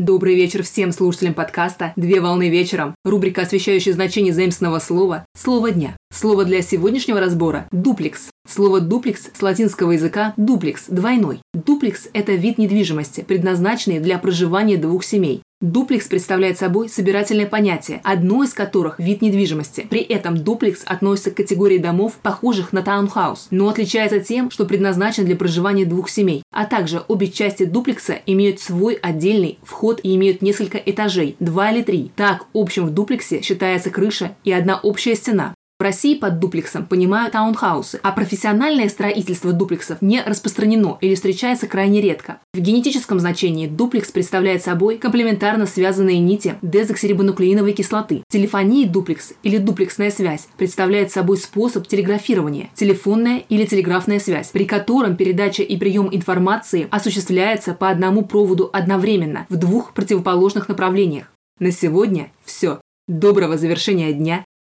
Добрый вечер всем слушателям подкаста «Две волны вечером». Рубрика, освещающая значение заимственного слова «Слово дня». Слово для сегодняшнего разбора – дуплекс. Слово «дуплекс» с латинского языка «дуплекс» – двойной. Дуплекс – это вид недвижимости, предназначенный для проживания двух семей. Дуплекс представляет собой собирательное понятие, одно из которых – вид недвижимости. При этом дуплекс относится к категории домов, похожих на таунхаус, но отличается тем, что предназначен для проживания двух семей. А также обе части дуплекса имеют свой отдельный вход и имеют несколько этажей, два или три. Так, общим в дуплексе считается крыша и одна общая стена. В России под дуплексом понимают таунхаусы, а профессиональное строительство дуплексов не распространено или встречается крайне редко. В генетическом значении дуплекс представляет собой комплементарно связанные нити дезоксирибонуклеиновой кислоты. Телефонии дуплекс или дуплексная связь представляет собой способ телеграфирования, телефонная или телеграфная связь, при котором передача и прием информации осуществляется по одному проводу одновременно в двух противоположных направлениях. На сегодня все. Доброго завершения дня